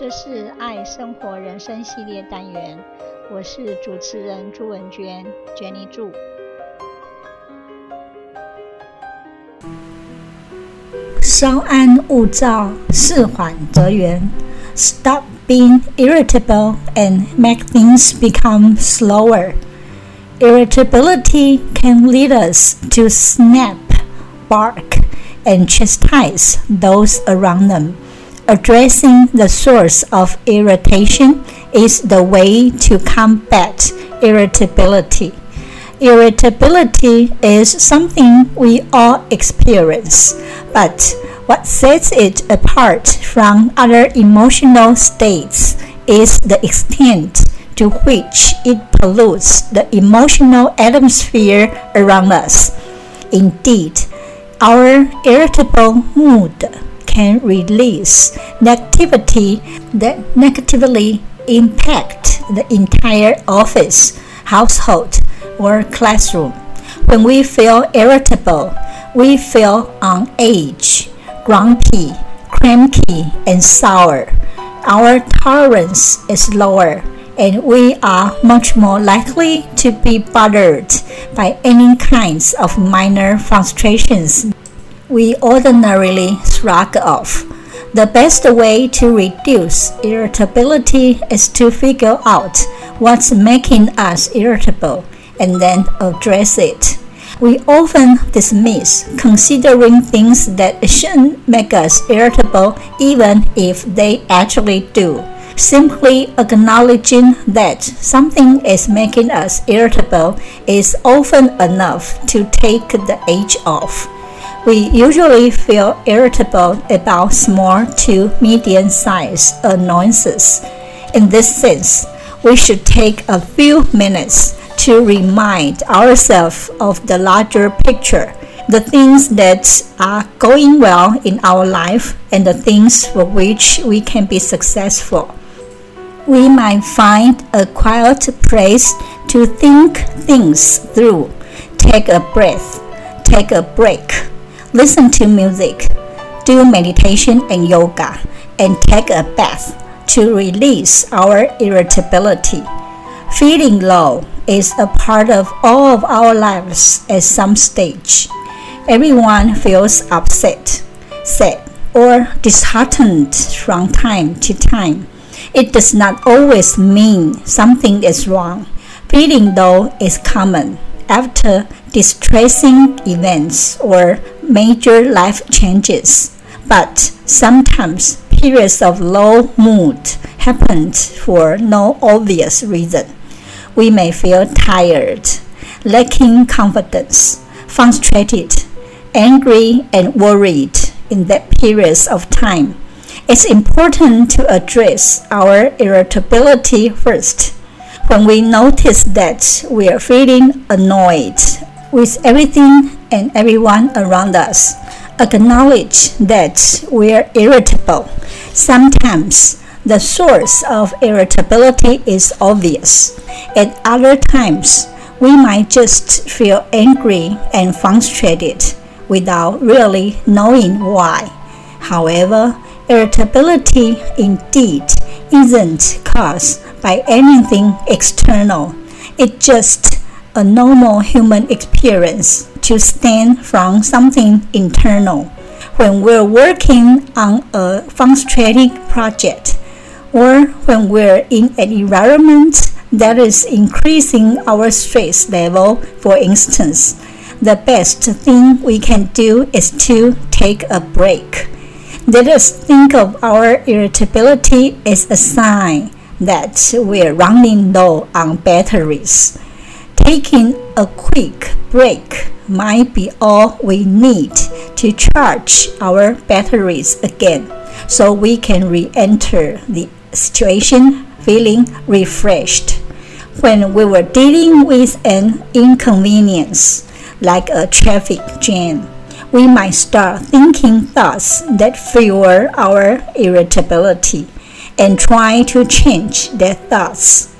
这是爱生活人生系列单元，我是主持人朱文娟，Jenny 祝。稍安勿躁，事缓则圆。Stop being irritable and make things become slower. Irritability can lead us to snap, bark, and chastise those around them. Addressing the source of irritation is the way to combat irritability. Irritability is something we all experience, but what sets it apart from other emotional states is the extent to which it pollutes the emotional atmosphere around us. Indeed, our irritable mood can release negativity that negatively impact the entire office, household, or classroom. When we feel irritable, we feel on edge, grumpy, cranky, and sour. Our tolerance is lower, and we are much more likely to be bothered by any kinds of minor frustrations we ordinarily shrug off. The best way to reduce irritability is to figure out what's making us irritable and then address it. We often dismiss considering things that shouldn't make us irritable even if they actually do. Simply acknowledging that something is making us irritable is often enough to take the edge off. We usually feel irritable about small to medium sized annoyances. In this sense, we should take a few minutes to remind ourselves of the larger picture, the things that are going well in our life, and the things for which we can be successful. We might find a quiet place to think things through. Take a breath, take a break, listen to music, do meditation and yoga, and take a bath to release our irritability. Feeling low is a part of all of our lives at some stage. Everyone feels upset, sad, or disheartened from time to time. It does not always mean something is wrong. Feeling low is common after distressing events or major life changes. But sometimes periods of low mood happen for no obvious reason we may feel tired, lacking confidence, frustrated, angry, and worried in that periods of time. It's important to address our irritability first. When we notice that we are feeling annoyed with everything and everyone around us, acknowledge that we are irritable. Sometimes the source of irritability is obvious. At other times, we might just feel angry and frustrated without really knowing why. However, irritability indeed isn't caused by anything external. It just a normal human experience to stem from something internal. When we're working on a frustrating project, or when we're in an environment that is increasing our stress level, for instance, the best thing we can do is to take a break. Let us think of our irritability as a sign that we're running low on batteries. Taking a quick break might be all we need to charge our batteries again so we can re enter the situation feeling refreshed. When we were dealing with an inconvenience, like a traffic jam, we might start thinking thoughts that fuel our irritability and try to change their thoughts.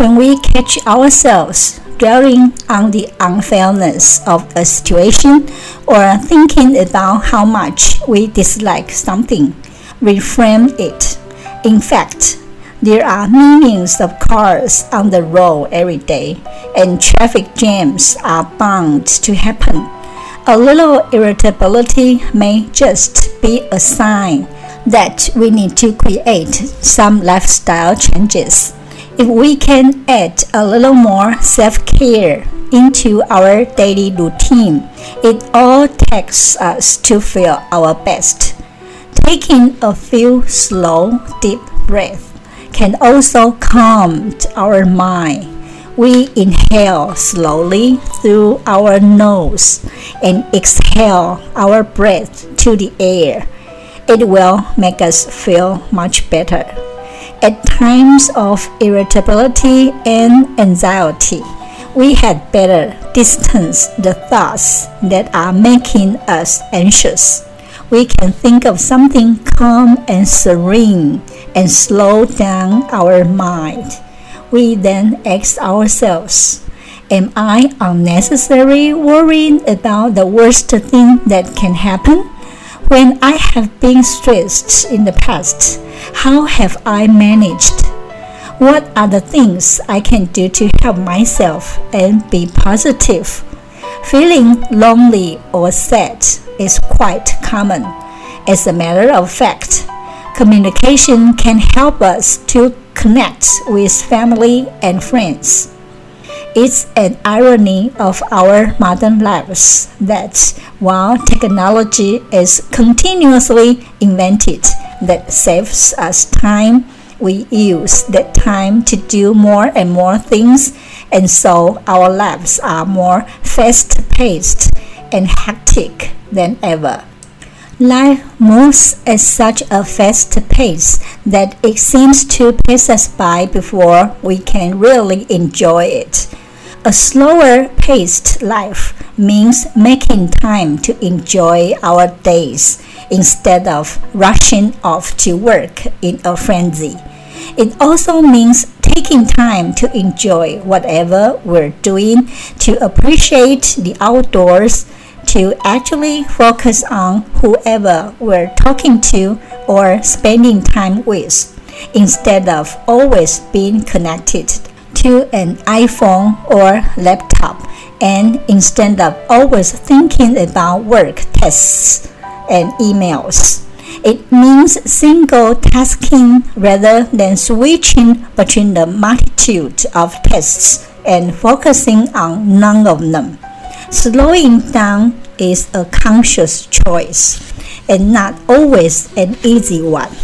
When we catch ourselves dwelling on the unfairness of a situation or thinking about how much we dislike something, reframe it In fact, there are millions of cars on the road every day, and traffic jams are bound to happen. A little irritability may just be a sign that we need to create some lifestyle changes. If we can add a little more self care into our daily routine, it all takes us to feel our best. Taking a few slow, deep breaths can also calm our mind. We inhale slowly through our nose and exhale our breath to the air. It will make us feel much better. At times of irritability and anxiety, we had better distance the thoughts that are making us anxious. We can think of something calm and serene and slow down our mind. We then ask ourselves, Am I unnecessarily worrying about the worst thing that can happen? When I have been stressed in the past, how have I managed? What are the things I can do to help myself and be positive? Feeling lonely or sad is quite common. As a matter of fact, Communication can help us to connect with family and friends. It's an irony of our modern lives that while technology is continuously invented that saves us time, we use that time to do more and more things, and so our lives are more fast paced and hectic than ever. Life moves at such a fast pace that it seems to pass us by before we can really enjoy it. A slower paced life means making time to enjoy our days instead of rushing off to work in a frenzy. It also means taking time to enjoy whatever we're doing, to appreciate the outdoors to actually focus on whoever we're talking to or spending time with instead of always being connected to an iPhone or laptop and instead of always thinking about work tasks and emails. It means single tasking rather than switching between the multitude of tasks and focusing on none of them. Slowing down is a conscious choice and not always an easy one,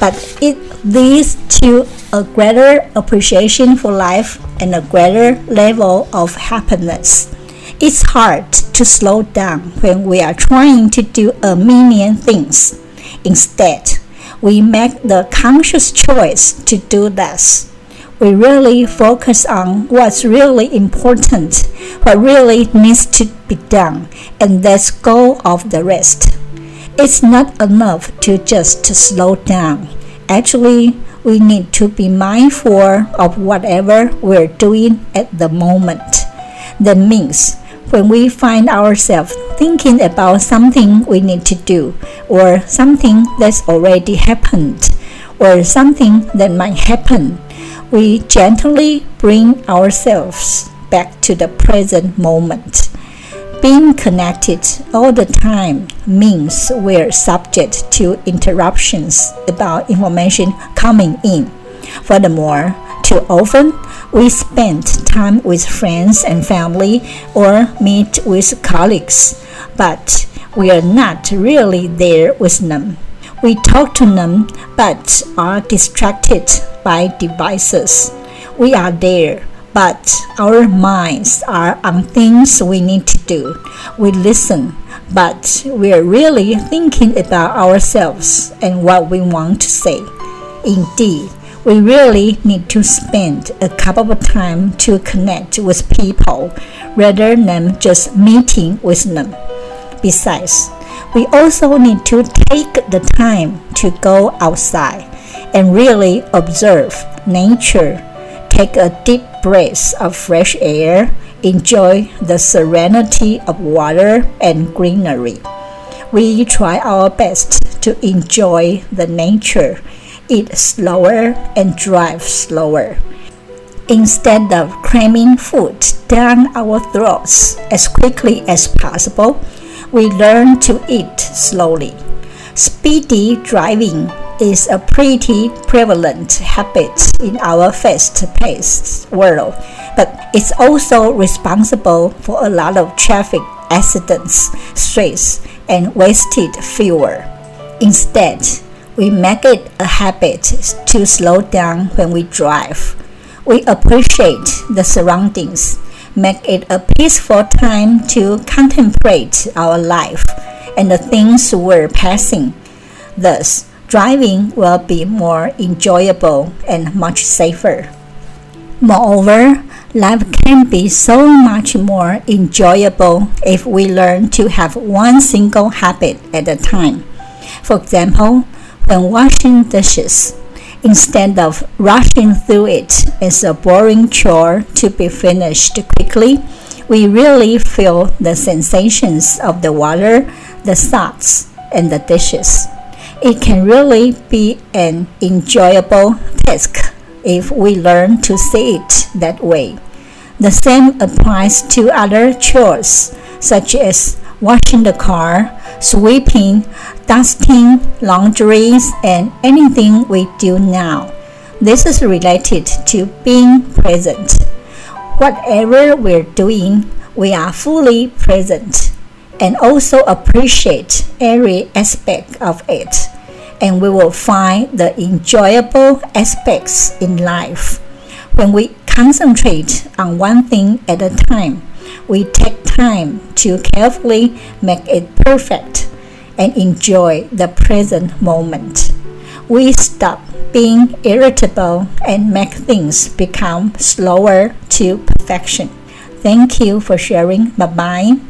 but it leads to a greater appreciation for life and a greater level of happiness. It's hard to slow down when we are trying to do a million things. Instead, we make the conscious choice to do less we really focus on what's really important, what really needs to be done, and let's go of the rest. It's not enough to just slow down. Actually, we need to be mindful of whatever we're doing at the moment. That means when we find ourselves thinking about something we need to do, or something that's already happened, or something that might happen, we gently bring ourselves back to the present moment. Being connected all the time means we're subject to interruptions about information coming in. Furthermore, too often we spend time with friends and family or meet with colleagues, but we are not really there with them. We talk to them but are distracted by devices. We are there, but our minds are on things we need to do. We listen, but we're really thinking about ourselves and what we want to say. Indeed, we really need to spend a couple of time to connect with people rather than just meeting with them. Besides, we also need to take the time to go outside and really observe nature. Take a deep breath of fresh air, enjoy the serenity of water and greenery. We try our best to enjoy the nature eat slower and drive slower. Instead of cramming food down our throats as quickly as possible, we learn to eat slowly. Speedy driving is a pretty prevalent habit in our fast-paced world, but it's also responsible for a lot of traffic accidents, stress, and wasted fuel. Instead, we make it a habit to slow down when we drive we appreciate the surroundings, make it a peaceful time to contemplate our life and the things we're passing. Thus, driving will be more enjoyable and much safer. Moreover, life can be so much more enjoyable if we learn to have one single habit at a time. For example, when washing dishes, instead of rushing through it as a boring chore to be finished quickly, we really feel the sensations of the water, the thoughts, and the dishes. It can really be an enjoyable task if we learn to see it that way. The same applies to other chores, such as washing the car, sweeping, dusting, laundries, and anything we do now. This is related to being present. Whatever we're doing, we are fully present and also appreciate every aspect of it. And we will find the enjoyable aspects in life. When we concentrate on one thing at a time, we take time to carefully make it perfect and enjoy the present moment. We stop being irritable and make things become slower to perfection. Thank you for sharing. Bye bye.